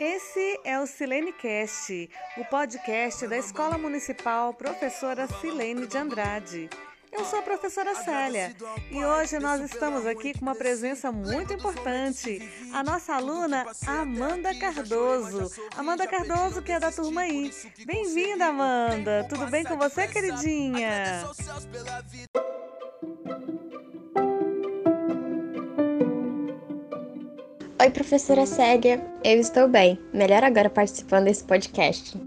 Esse é o SileneCast, o podcast da Escola Municipal Professora Silene de Andrade. Eu sou a professora Célia e hoje nós estamos aqui com uma presença muito importante, a nossa aluna Amanda Cardoso. Amanda Cardoso, que é da turma I. Bem-vinda, Amanda! Tudo bem com você, queridinha? Oi, professora Célia. Eu estou bem. Melhor agora participando desse podcast.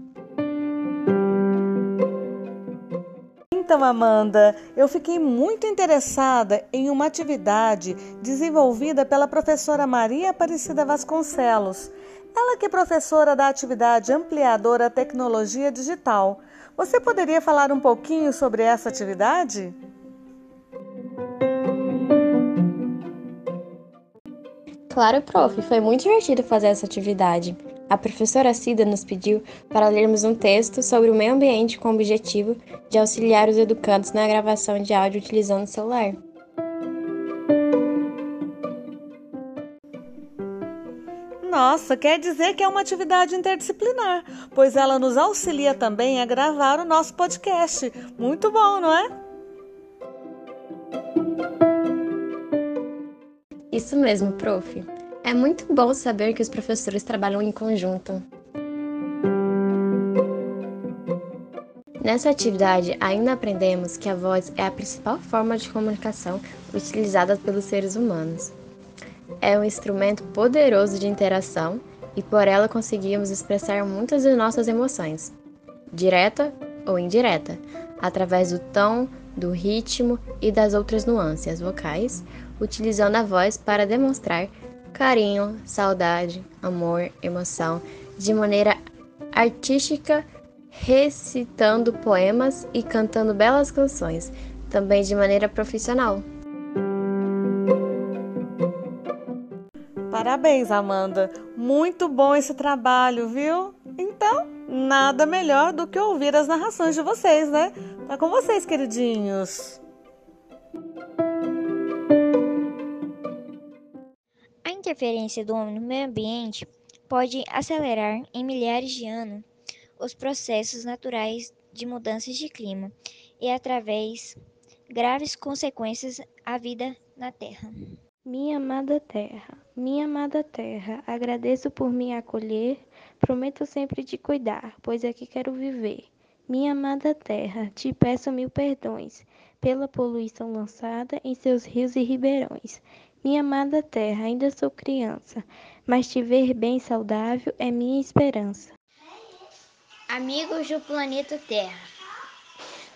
Então, Amanda, eu fiquei muito interessada em uma atividade desenvolvida pela professora Maria Aparecida Vasconcelos. Ela que é professora da atividade ampliadora Tecnologia Digital. Você poderia falar um pouquinho sobre essa atividade? Claro, prof, foi muito divertido fazer essa atividade. A professora Cida nos pediu para lermos um texto sobre o meio ambiente com o objetivo de auxiliar os educandos na gravação de áudio utilizando o celular. Nossa, quer dizer que é uma atividade interdisciplinar, pois ela nos auxilia também a gravar o nosso podcast. Muito bom, não é? Isso mesmo, prof. É muito bom saber que os professores trabalham em conjunto. Nessa atividade, ainda aprendemos que a voz é a principal forma de comunicação utilizada pelos seres humanos. É um instrumento poderoso de interação e por ela conseguimos expressar muitas de nossas emoções, direta ou indireta, através do tom, do ritmo e das outras nuances vocais, utilizando a voz para demonstrar carinho, saudade, amor, emoção, de maneira artística, recitando poemas e cantando belas canções, também de maneira profissional. Parabéns, Amanda. Muito bom esse trabalho, viu? Então, nada melhor do que ouvir as narrações de vocês, né? Tá com vocês, queridinhos. Interferência do homem no meio ambiente pode acelerar em milhares de anos os processos naturais de mudanças de clima e através graves consequências à vida na Terra. Minha amada terra, minha amada terra, agradeço por me acolher, prometo sempre te cuidar, pois aqui quero viver. Minha amada terra, te peço mil perdões pela poluição lançada em seus rios e ribeirões. Minha amada terra, ainda sou criança, mas te ver bem saudável é minha esperança. Amigos do planeta Terra,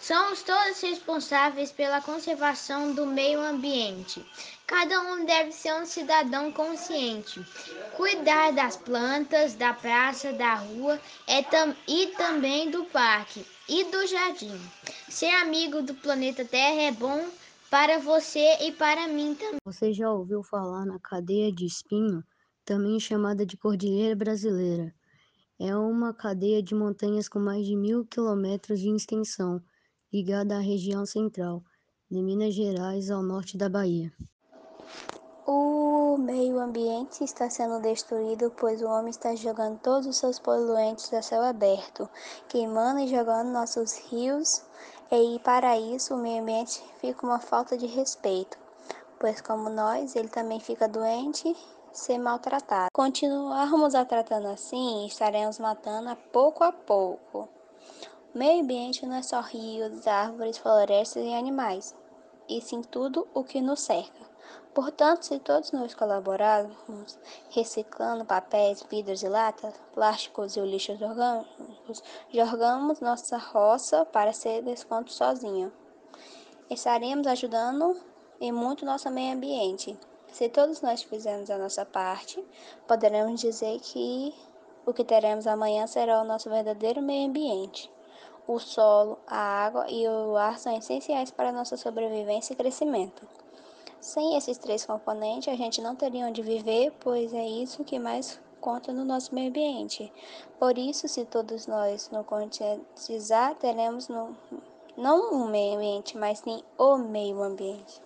somos todos responsáveis pela conservação do meio ambiente. Cada um deve ser um cidadão consciente. Cuidar das plantas, da praça, da rua é tam e também do parque e do jardim. Ser amigo do planeta Terra é bom para você e para mim também. Você já ouviu falar na cadeia de espinho, também chamada de Cordilheira Brasileira? É uma cadeia de montanhas com mais de mil quilômetros de extensão, ligada à região central, de Minas Gerais ao norte da Bahia. O meio ambiente está sendo destruído, pois o homem está jogando todos os seus poluentes a céu aberto, queimando e jogando nossos rios, e para isso o meio ambiente fica uma falta de respeito, pois como nós, ele também fica doente, ser maltratado. Continuarmos a tratando assim, estaremos matando a pouco a pouco. O meio ambiente não é só rios, árvores, florestas e animais, e sim tudo o que nos cerca. Portanto, se todos nós colaborarmos reciclando papéis, vidros e latas, plásticos e lixos orgânicos, jogamos nossa roça para ser desconto sozinho. Estaremos ajudando e muito nosso meio ambiente. Se todos nós fizermos a nossa parte, poderemos dizer que o que teremos amanhã será o nosso verdadeiro meio ambiente. O solo, a água e o ar são essenciais para nossa sobrevivência e crescimento. Sem esses três componentes, a gente não teria onde viver, pois é isso que mais conta no nosso meio ambiente. Por isso, se todos nós nos conscientizar, teremos no, não um meio ambiente, mas sim o meio ambiente.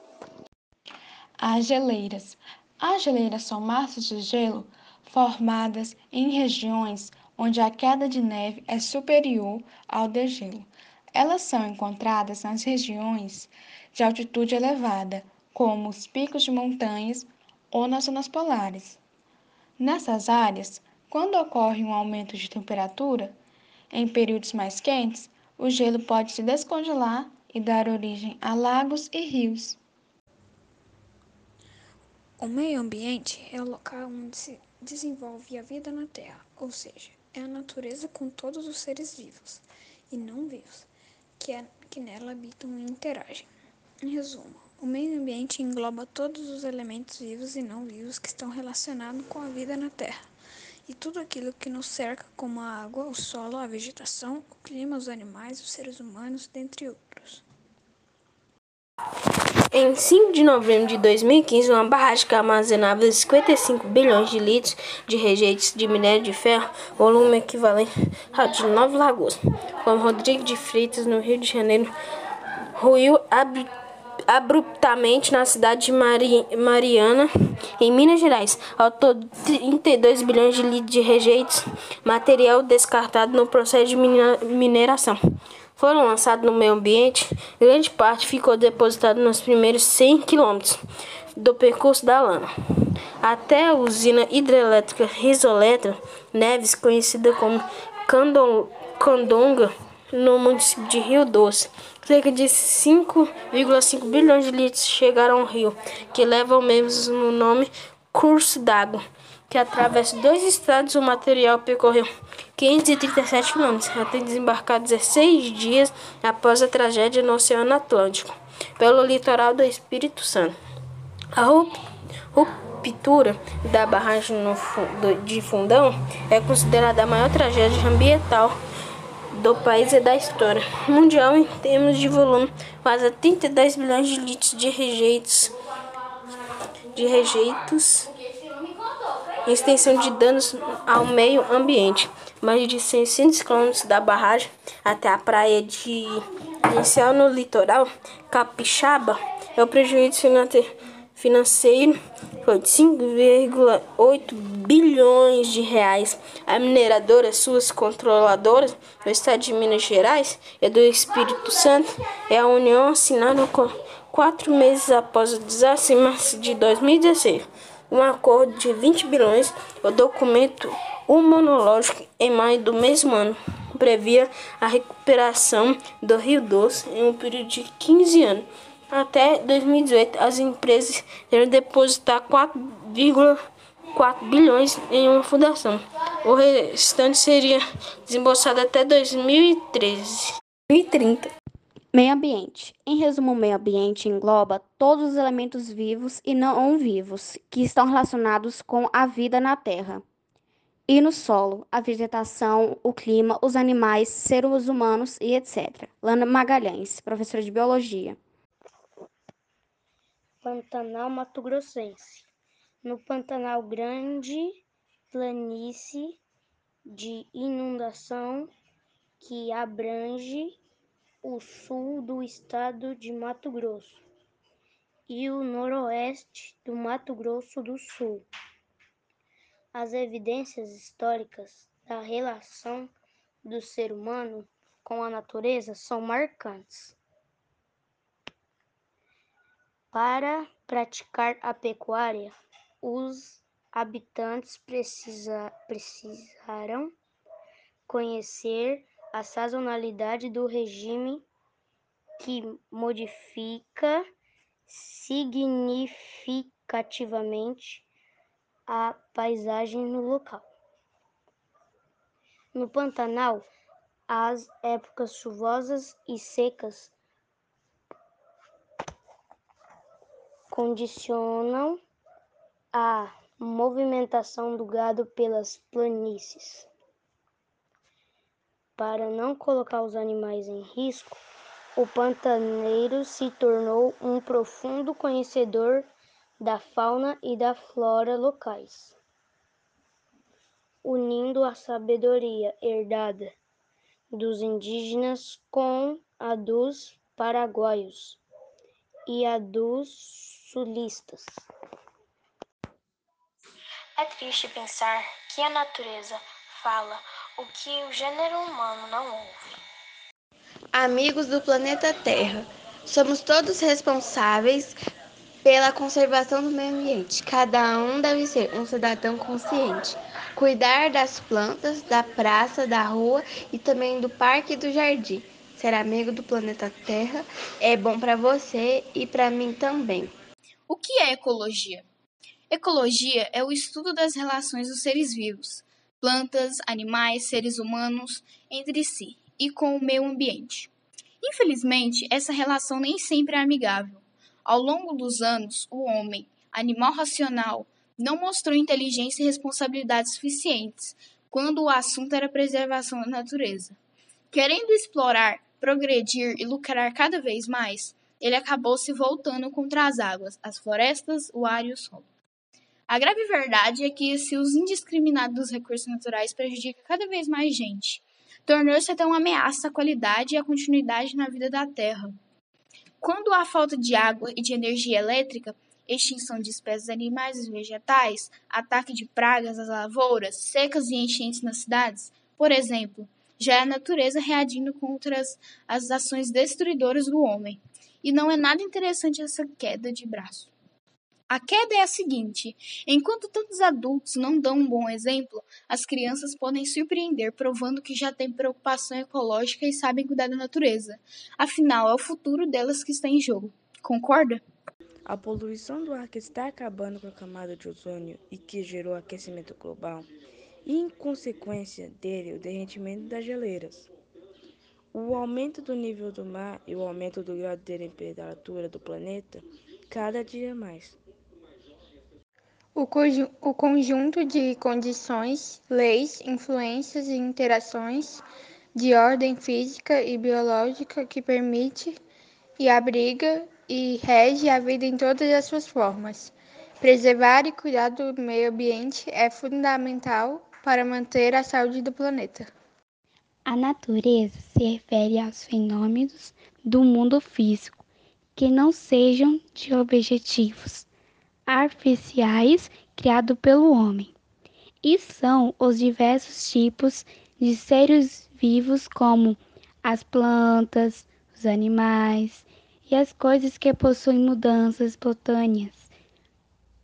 As geleiras. As geleiras são massas de gelo formadas em regiões onde a queda de neve é superior ao degelo. Elas são encontradas nas regiões de altitude elevada, como os picos de montanhas ou nas zonas polares. Nessas áreas, quando ocorre um aumento de temperatura, em períodos mais quentes, o gelo pode se descongelar e dar origem a lagos e rios. O meio ambiente é o local onde se desenvolve a vida na Terra, ou seja, é a natureza com todos os seres vivos e não vivos que, é, que nela habitam e interagem. Em resumo, o meio ambiente engloba todos os elementos vivos e não vivos que estão relacionados com a vida na Terra e tudo aquilo que nos cerca, como a água, o solo, a vegetação, o clima, os animais, os seres humanos, dentre outros. Em 5 de novembro de 2015, uma barragem que armazenava 55 bilhões de litros de rejeitos de minério de ferro, volume equivalente ao de Nove Lagoas, com Rodrigo de Freitas, no Rio de Janeiro, ruiu abruptamente na cidade de Mari Mariana, em Minas Gerais. Ao todo, 32 bilhões de litros de rejeitos, material descartado no processo de mineração. Foram lançados no meio ambiente, grande parte ficou depositada nos primeiros 100 quilômetros do percurso da lama. Até a usina hidrelétrica Risoletro Neves, conhecida como Candonga, no município de Rio Doce. Cerca de 5,5 bilhões de litros chegaram ao rio, que leva o mesmo nome curso d'água, que atravessa dois estados. O material percorreu 537 quilômetros até desembarcar 16 dias após a tragédia no Oceano Atlântico, pelo litoral do Espírito Santo. A ruptura da barragem de Fundão é considerada a maior tragédia ambiental do país e da história. Mundial em termos de volume, quase 32 bilhões de litros de rejeitos, de rejeitos, extensão de danos ao meio ambiente, mais de 600 quilômetros da barragem até a praia de inicial no litoral capixaba. É o prejuízo financeiro foi de 5,8 bilhões de reais. A mineradora, suas controladoras, do estado de Minas Gerais e do Espírito Santo, e a União assinaram quatro meses após o desastre em março de 2016 um acordo de 20 bilhões. O documento monológico em maio do mesmo ano previa a recuperação do Rio Doce em um período de 15 anos. Até 2018, as empresas devem depositar 4,4 bilhões em uma fundação. O restante seria desembolsado até 2013. 2030. Meio ambiente. Em resumo, o meio ambiente engloba todos os elementos vivos e não vivos que estão relacionados com a vida na Terra. E no solo, a vegetação, o clima, os animais, seres humanos e etc. Lana Magalhães, professora de biologia. Pantanal Mato Grossense. No Pantanal Grande, planície de inundação que abrange o sul do estado de Mato Grosso e o noroeste do Mato Grosso do Sul. As evidências históricas da relação do ser humano com a natureza são marcantes. Para praticar a pecuária, os habitantes precisa, precisaram conhecer a sazonalidade do regime que modifica significativamente a paisagem no local. No Pantanal, as épocas chuvosas e secas condicionam a movimentação do gado pelas planícies. Para não colocar os animais em risco, o pantaneiro se tornou um profundo conhecedor da fauna e da flora locais, unindo a sabedoria herdada dos indígenas com a dos paraguaios e a dos sulistas. É triste pensar que a natureza fala o que o gênero humano não ouve. Amigos do planeta Terra, somos todos responsáveis pela conservação do meio ambiente. Cada um deve ser um cidadão consciente. Cuidar das plantas, da praça, da rua e também do parque e do jardim. Ser amigo do planeta Terra é bom para você e para mim também. O que é ecologia? Ecologia é o estudo das relações dos seres vivos, plantas, animais, seres humanos entre si e com o meio ambiente. Infelizmente, essa relação nem sempre é amigável. Ao longo dos anos, o homem, animal racional, não mostrou inteligência e responsabilidade suficientes quando o assunto era preservação da natureza. Querendo explorar, progredir e lucrar cada vez mais, ele acabou se voltando contra as águas, as florestas, o ar e o solo. A grave verdade é que esse uso indiscriminado dos recursos naturais prejudica cada vez mais gente, tornou-se até uma ameaça à qualidade e à continuidade na vida da Terra. Quando há falta de água e de energia elétrica, extinção de espécies animais e vegetais, ataque de pragas às lavouras, secas e enchentes nas cidades, por exemplo, já é a natureza reagindo contra as, as ações destruidoras do homem. E não é nada interessante essa queda de braço. A queda é a seguinte: enquanto tantos adultos não dão um bom exemplo, as crianças podem surpreender provando que já têm preocupação ecológica e sabem cuidar da natureza. Afinal, é o futuro delas que está em jogo. Concorda? A poluição do ar que está acabando com a camada de ozônio e que gerou aquecimento global, e em consequência dele, o derretimento das geleiras. O aumento do nível do mar e o aumento do grau de temperatura do planeta cada dia mais. O, o conjunto de condições, leis, influências e interações de ordem física e biológica que permite e abriga e rege a vida em todas as suas formas. Preservar e cuidar do meio ambiente é fundamental para manter a saúde do planeta. A natureza se refere aos fenômenos do mundo físico que não sejam de objetivos artificiais criados pelo homem. E são os diversos tipos de seres vivos, como as plantas, os animais e as coisas que possuem mudanças botânicas,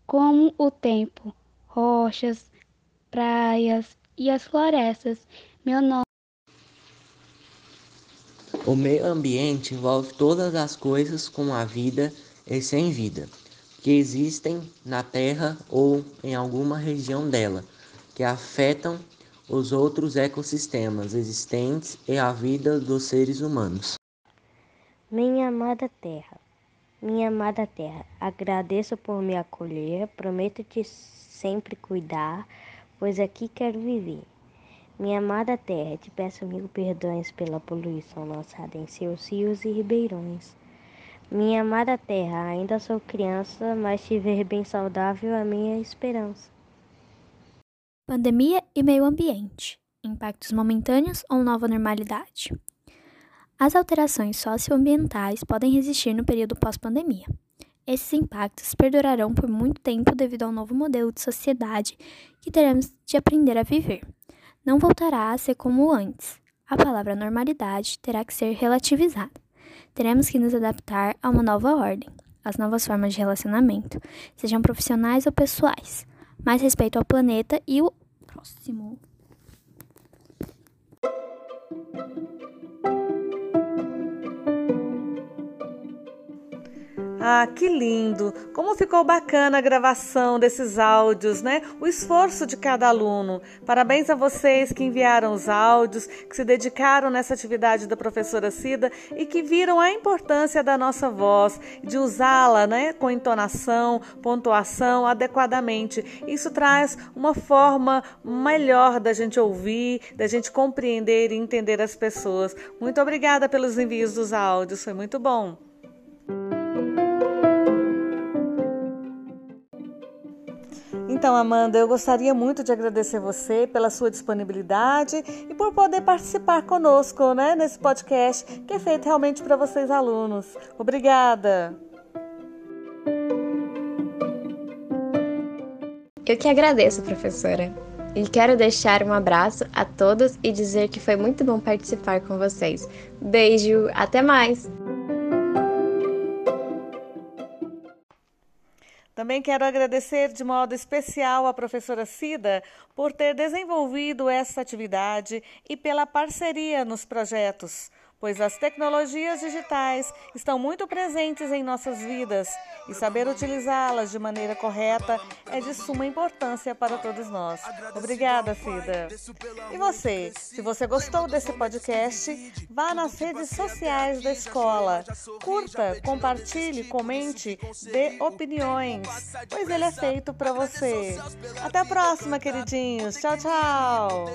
como o tempo, rochas, praias e as florestas. Meu nome o meio ambiente envolve todas as coisas com a vida e sem vida que existem na Terra ou em alguma região dela, que afetam os outros ecossistemas existentes e a vida dos seres humanos. Minha amada Terra, minha amada Terra, agradeço por me acolher, prometo te sempre cuidar, pois aqui quero viver. Minha amada Terra, te peço mil perdões pela poluição lançada em seus rios e ribeirões. Minha amada terra, ainda sou criança, mas te ver bem saudável é minha esperança. Pandemia e meio ambiente. Impactos momentâneos ou nova normalidade? As alterações socioambientais podem resistir no período pós-pandemia. Esses impactos perdurarão por muito tempo devido ao novo modelo de sociedade que teremos de aprender a viver. Não voltará a ser como antes. A palavra normalidade terá que ser relativizada. Teremos que nos adaptar a uma nova ordem, às novas formas de relacionamento, sejam profissionais ou pessoais. Mais respeito ao planeta e o próximo. Ah, que lindo! Como ficou bacana a gravação desses áudios, né? O esforço de cada aluno. Parabéns a vocês que enviaram os áudios, que se dedicaram nessa atividade da professora Cida e que viram a importância da nossa voz, de usá-la, né, com entonação, pontuação adequadamente. Isso traz uma forma melhor da gente ouvir, da gente compreender e entender as pessoas. Muito obrigada pelos envios dos áudios, foi muito bom. Então, Amanda, eu gostaria muito de agradecer você pela sua disponibilidade e por poder participar conosco né, nesse podcast que é feito realmente para vocês, alunos. Obrigada! Eu que agradeço, professora. E quero deixar um abraço a todos e dizer que foi muito bom participar com vocês. Beijo, até mais! Também quero agradecer de modo especial à professora Cida por ter desenvolvido essa atividade e pela parceria nos projetos pois as tecnologias digitais estão muito presentes em nossas vidas e saber utilizá-las de maneira correta é de suma importância para todos nós. Obrigada, Cida. E você, se você gostou desse podcast, vá nas redes sociais da escola, curta, compartilhe, comente, dê opiniões, pois ele é feito para você. Até a próxima, queridinhos. Tchau, tchau.